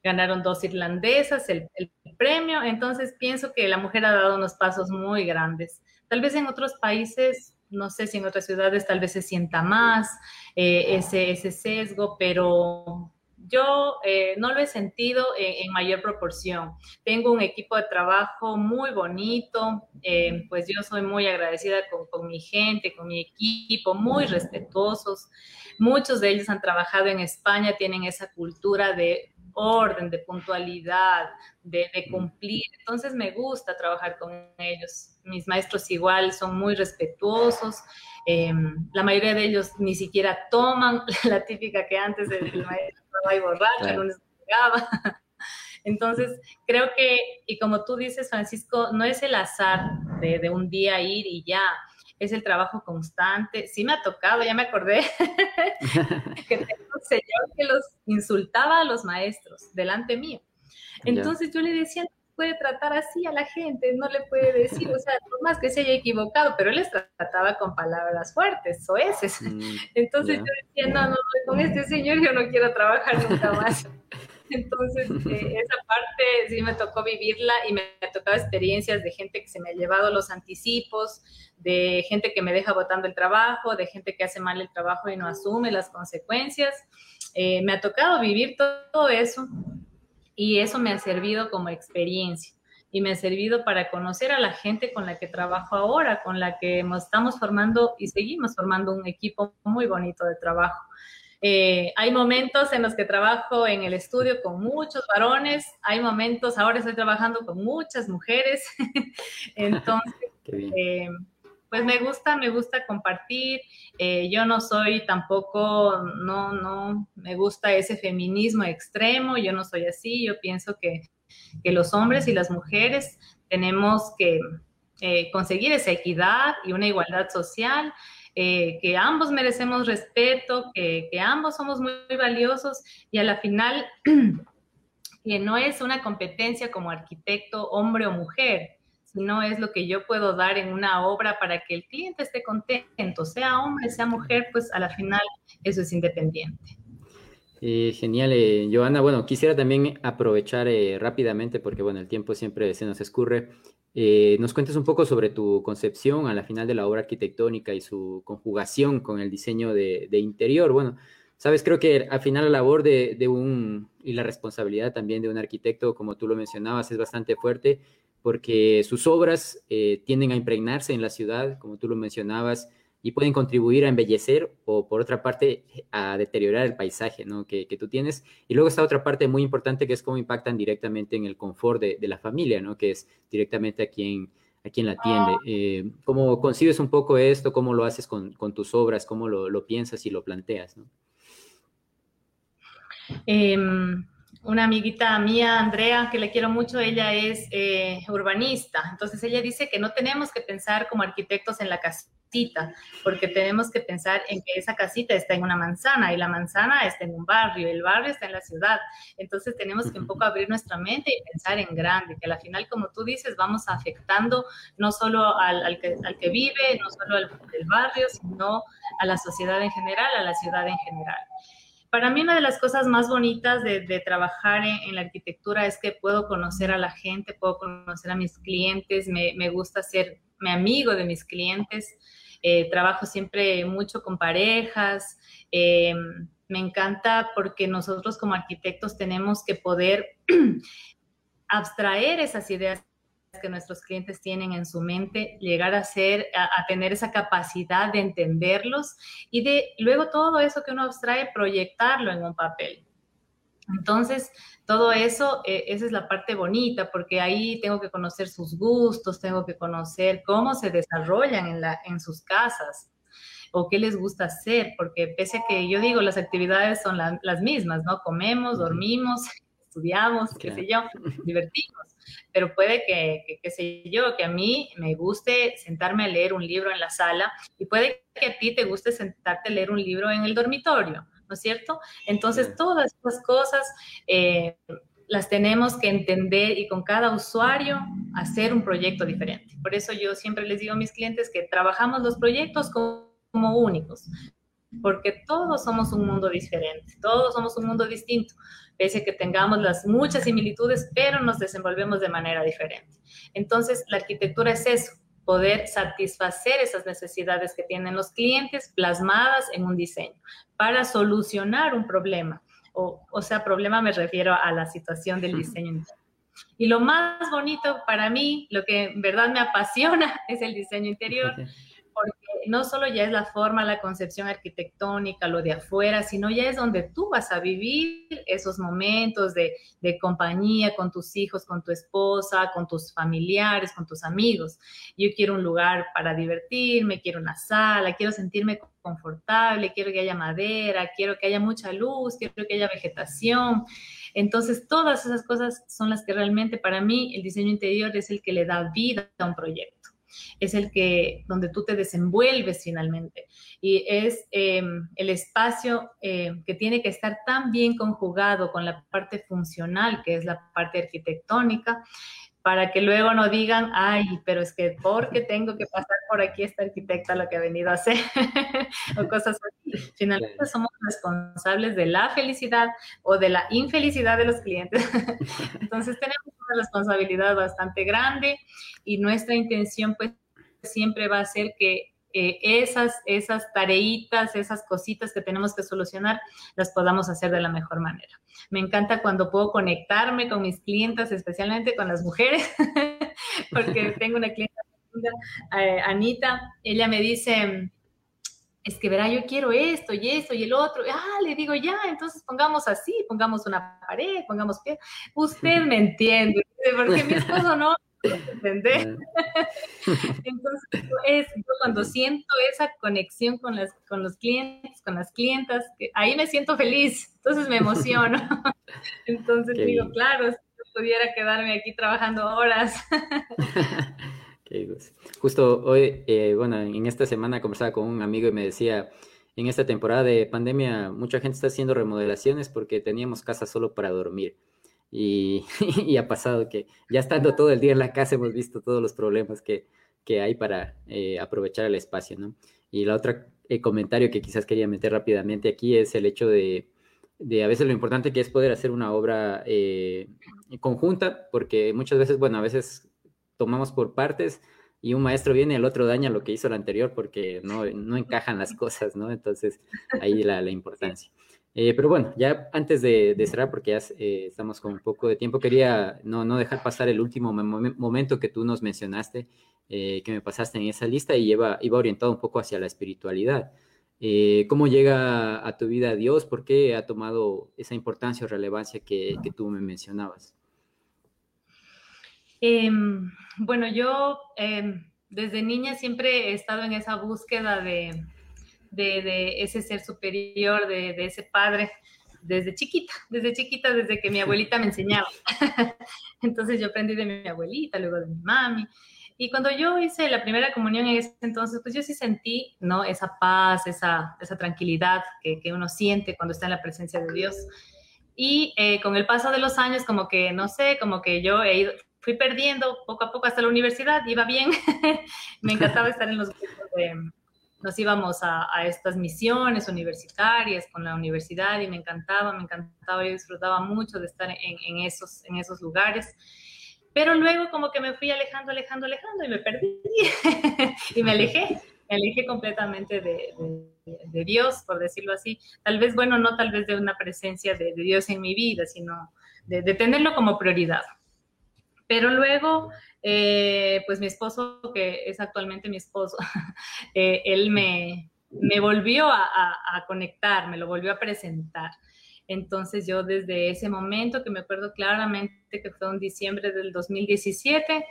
ganaron dos irlandesas el, premio, entonces pienso que la mujer ha dado unos pasos muy grandes. Tal vez en otros países, no sé si en otras ciudades tal vez se sienta más eh, ese, ese sesgo, pero yo eh, no lo he sentido en, mayor proporción. Tengo un equipo de trabajo muy bonito, eh, pues yo soy muy agradecida con, con, mi gente, con mi equipo, muy respetuosos. Muchos de ellos han trabajado en España, tienen esa cultura de orden, de puntualidad, de, cumplir. Entonces me gusta trabajar con ellos. Mis maestros igual son muy respetuosos. Em, la mayoría de ellos ni siquiera toman *laughs* la típica que antes el, *laughs* maestro estaba ahí borracho, no les pegaba. *laughs* Entonces, creo que, y como tú dices, Francisco, no es el azar de, de un día ir y ya es el trabajo constante. Sí me ha tocado, ya me acordé, que tengo señor que los insultaba a los maestros delante mío. Entonces yo le decía, no puede tratar así a la gente, no le puede decir, o sea, por más que se haya equivocado, pero él les trataba con palabras fuertes, o eses. Mm, Entonces yo decía, no, no, con este señor yo no quiero trabajar nunca más. *laughs* *laughs* Entonces, eh, esa parte sí me tocó vivirla y me ha tocado experiencias de gente que se me ha llevado los anticipos, de gente que me deja botando el trabajo, de gente que hace mal el trabajo y no asume las consecuencias. Eh, me ha tocado vivir todo eso y eso me ha servido como experiencia y me ha servido para conocer a la gente con la que trabajo ahora, con la que estamos formando y seguimos formando un equipo muy bonito de trabajo. Eh, hay momentos en los que trabajo en el estudio con muchos varones, hay momentos, ahora estoy trabajando con muchas mujeres, *laughs* entonces, *laughs* eh, pues me gusta, me gusta compartir, eh, yo no soy tampoco, no, no, me gusta ese feminismo extremo, yo no soy así, yo pienso que, que los hombres y las mujeres tenemos que conseguir esa equidad y una igualdad social, eh, que ambos merecemos respeto, que, ambos somos muy, valiosos y a la final *clears throat* que no es una competencia como arquitecto hombre o mujer, sino es lo que yo puedo dar en una obra para que el cliente esté contento, sea hombre, sea mujer, pues a la final eso es independiente. Eh, genial, eh, Joana. Bueno, quisiera también aprovechar rápidamente, porque bueno, el tiempo siempre se nos escurre, eh, nos cuentes un poco sobre tu concepción a la final de la obra arquitectónica y su conjugación con el diseño de, interior. Bueno, sabes, creo que al final la labor de, un y la responsabilidad también de un arquitecto, como tú lo mencionabas, es bastante fuerte porque sus obras eh, tienden a impregnarse en la ciudad, como tú lo mencionabas, y pueden contribuir a embellecer o por otra parte a deteriorar el paisaje ¿no? que, tú tienes. Y luego está otra parte muy importante que es cómo impactan directamente en el confort de, la familia, ¿no? que es directamente a quien, a quien la atiende. Eh, ¿Cómo concibes un poco esto? ¿Cómo lo haces con, tus obras? ¿Cómo lo, piensas y lo planteas? ¿no? Em, una amiguita mía, Andrea, que le quiero mucho, ella es eh, urbanista. Entonces ella dice que no tenemos que pensar como arquitectos en la casa porque tenemos que pensar en que esa casita está en una manzana y la manzana está en un barrio, el barrio está en la ciudad. Entonces tenemos que un poco abrir nuestra mente y pensar en grande, que al final, como tú dices, vamos afectando no solo al, que, al que, vive, no solo al barrio, sino a la sociedad en general, a la ciudad en general para mí una de las cosas más bonitas de, trabajar en, la arquitectura es que puedo conocer a la gente, puedo conocer a mis clientes, me, me gusta ser mi amigo de mis clientes, eh, trabajo siempre mucho con parejas. Eh, me encanta porque nosotros como arquitectos tenemos que poder *clears throat* abstraer esas ideas que nuestros clientes tienen en su mente, llegar a ser, a, tener esa capacidad de entenderlos y de luego todo eso que uno abstrae, proyectarlo en un papel. Entonces, todo eso, eh, esa es la parte bonita, porque ahí tengo que conocer sus gustos, tengo que conocer cómo se desarrollan en, la, en sus casas o qué les gusta hacer, porque pese a que yo digo, las actividades son las mismas, ¿no? Comemos, dormimos, *laughs* estudiamos, qué sé yo, divertimos, pero puede que, qué sé yo, que a mí me guste sentarme a leer un libro en la sala y puede que a ti te guste sentarte a leer un libro en el dormitorio ¿no es cierto? Entonces, todas estas cosas eh, las tenemos que entender y con cada usuario hacer un proyecto diferente. Por eso yo siempre les digo a mis clientes que trabajamos los proyectos como, como únicos, porque todos somos un mundo diferente, todos somos un mundo distinto, pese a que tengamos las muchas similitudes, pero nos desenvolvemos de manera diferente. Entonces, la arquitectura es eso, poder satisfacer esas necesidades que tienen los clientes plasmadas en un diseño para solucionar un problema. O, o sea, problema me refiero a la situación del diseño. Y lo más bonito para mí, lo que en verdad me apasiona, *laughs* es el diseño interior porque no solo ya es la forma, la concepción arquitectónica, lo de afuera, sino ya es donde tú vas a vivir esos momentos de, compañía con tus hijos, con tu esposa, con tus familiares, con tus amigos. Yo quiero un lugar para divertirme, quiero una sala, quiero sentirme confortable, quiero que haya madera, quiero que haya mucha luz, quiero que haya vegetación. Entonces, todas esas cosas son las que realmente para mí el diseño interior es el que le da vida a un proyecto es el que, donde tú te desenvuelves finalmente. Y es em, el espacio em, que tiene que estar tan bien conjugado con la parte funcional, que es la parte arquitectónica, para que luego no digan, ay, pero es que porque tengo que pasar por aquí esta arquitecta lo que ha venido a hacer, *laughs* o cosas así. Finalmente somos responsables de la felicidad o de la infelicidad de los clientes. *laughs* Entonces tenemos una responsabilidad bastante grande y nuestra intención pues siempre va a ser que eh, esas, esas tareitas, esas cositas que tenemos que solucionar, las podamos hacer de la mejor manera. Me encanta cuando puedo conectarme con mis clientes, especialmente con las mujeres, *laughs* porque *laughs* tengo una clienta, eh, Anita, ella me dice, es que verá, yo quiero esto y esto y el otro. Ah, le digo, ya, entonces pongamos así, pongamos una pared, pongamos pie. Usted *laughs* me entiende, porque mi esposo no, ¿entendés? *laughs* Entonces, es, cuando siento esa conexión con, las, con los clientes, con las clientas, que ahí me siento feliz, entonces me emociono. *laughs* Entonces digo, claro, si yo pudiera quedarme aquí trabajando horas. *laughs* Justo hoy, eh, bueno, en esta semana conversaba con un amigo y me decía, en esta temporada de pandemia, mucha gente está haciendo remodelaciones porque teníamos casa solo para dormir. *laughs* Y, ha pasado que ya estando todo el día en la casa hemos visto todos los problemas que, hay para eh, aprovechar el espacio, ¿no? Y la otra eh, comentario que quizás quería meter rápidamente aquí es el hecho de, a veces lo importante que es poder hacer una obra eh, conjunta, porque muchas veces, bueno, a veces tomamos por partes y un maestro viene el otro daña lo que hizo el anterior porque no, encajan las cosas, ¿no? Entonces, ahí la, la importancia. Eh, pero bueno, ya antes de, cerrar, porque ya eh, estamos con un poco de tiempo, quería no, no dejar pasar el último momento que tú nos mencionaste, eh, que me pasaste en esa lista y iba, iba orientado un poco hacia la espiritualidad. ¿Cómo llega a tu vida Dios? ¿Por qué ha tomado esa importancia o relevancia que, que tú me mencionabas? Em, bueno, yo em, desde niña siempre he estado en esa búsqueda de, de, ese ser superior, de, ese padre, desde chiquita, desde chiquita, desde que mi abuelita me enseñaba. *laughs* entonces yo aprendí de mi abuelita, luego de mi mami. Y cuando yo hice la primera comunión en ese entonces, pues yo sí sentí, ¿no? Esa paz, esa, esa tranquilidad que, que uno siente cuando está en la presencia de Dios. Y eh, con el paso de los años, como que, no sé, como que yo he ido, fui perdiendo poco a poco hasta la universidad, iba bien, *laughs* me encantaba estar en los grupos de, nos íbamos a, estas misiones universitarias con la universidad y me encantaba, me encantaba, yo disfrutaba mucho de estar en, esos, en esos lugares. Pero luego como que me fui alejando, alejando, alejando y me perdí *laughs* y me alejé, me alejé completamente de, Dios, por decirlo así. Tal vez, bueno, no tal vez de una presencia de, Dios en mi vida, sino de, tenerlo como prioridad. Pero luego eh, pues mi esposo, que es actualmente mi esposo, *laughs* eh, él me, volvió a, conectar, me lo volvió a presentar. Entonces yo desde ese momento, que me acuerdo claramente que fue en diciembre del 2017,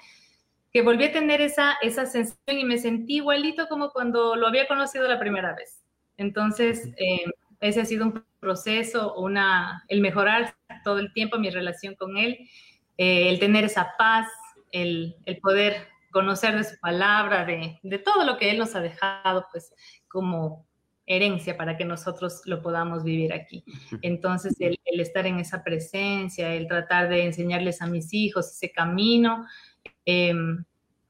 que volví a tener esa, esa sensación y me sentí igualito como cuando lo había conocido la primera vez. Entonces, eh, ese ha sido un proceso, una, el mejorar todo el tiempo mi relación con él, eh, el tener esa paz, el, el, poder conocer de su palabra, de, de, todo lo que él nos ha dejado, pues como herencia para que nosotros lo podamos vivir aquí. Entonces, el, el estar en esa presencia, el tratar de enseñarles a mis hijos ese camino, eh,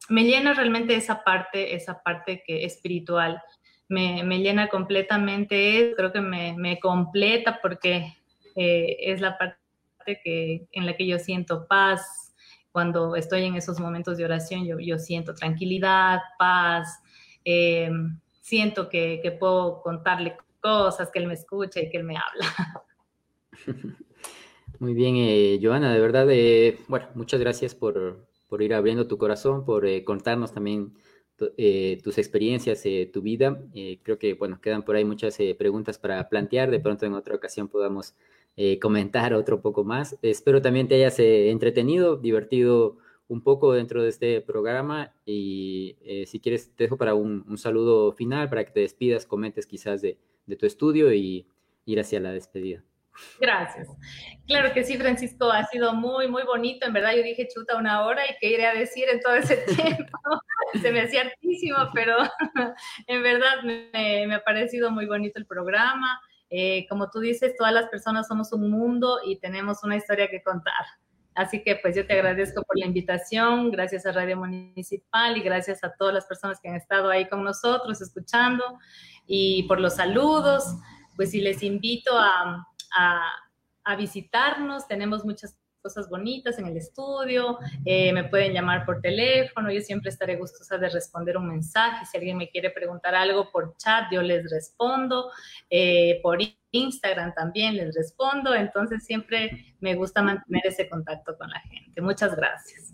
me llena realmente esa parte, esa parte que espiritual. Me, me llena completamente, creo que me, me completa porque eh, es la parte que, en la que yo siento paz. Cuando estoy en esos momentos de oración, yo, yo siento tranquilidad, paz, eh, siento que, que, puedo contarle cosas, que él me escucha y que él me habla. *laughs* Muy bien, eh, Joana, de verdad, eh, bueno, muchas gracias por, por ir abriendo tu corazón, por eh, contarnos también eh, tus experiencias, eh, tu vida. creo que, bueno, quedan por ahí muchas preguntas para plantear. De pronto en otra ocasión podamos comentar otro poco más. Espero también te hayas entretenido, divertido un poco dentro de este programa y si quieres te dejo para un, un, saludo final, para que te despidas, comentes quizás de, de tu estudio y ir hacia la despedida. Gracias. Claro que sí, Francisco, ha sido muy, muy bonito. En verdad, yo dije chuta una hora y qué iré a decir en todo ese *laughs* tiempo. Se me hacía hartísimo, pero *laughs* en verdad me, me, ha parecido muy bonito el programa. Eh, como tú dices, todas las personas somos un mundo y tenemos una historia que contar. Así que pues yo te agradezco por la invitación, gracias a Radio Municipal y gracias a todas las personas que han estado ahí con nosotros escuchando y por los saludos. Pues si les invito a, a, visitarnos. Tenemos muchas cosas bonitas en el estudio, eh, me pueden llamar por teléfono, yo siempre estaré gustosa de responder un mensaje, si alguien me quiere preguntar algo por chat, yo les respondo, eh, por Instagram también les respondo, entonces siempre me gusta mantener ese contacto con la gente. Muchas gracias.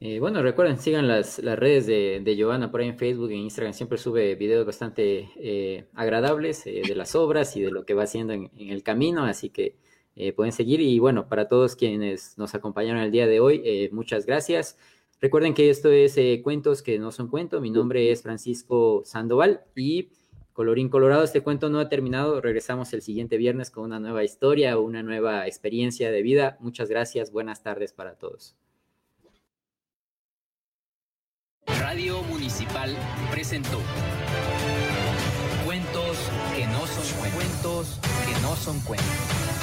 Eh, bueno, recuerden, sigan las, las redes de, de Giovanna por ahí en Facebook e Instagram. Siempre sube videos bastante agradables de las obras y de lo que va haciendo en, en el camino, así que eh, pueden seguir. Y bueno, para todos quienes nos acompañaron el día de hoy, eh, muchas gracias. Recuerden que esto es eh, Cuentos que no son cuentos. Mi nombre es Francisco Sandoval y colorín colorado, este cuento no ha terminado. Regresamos el siguiente viernes con una nueva historia una nueva experiencia de vida. Muchas gracias. Buenas tardes para todos. Radio Municipal presentó Cuentos que no son cuentos, cuentos que no son cuentos.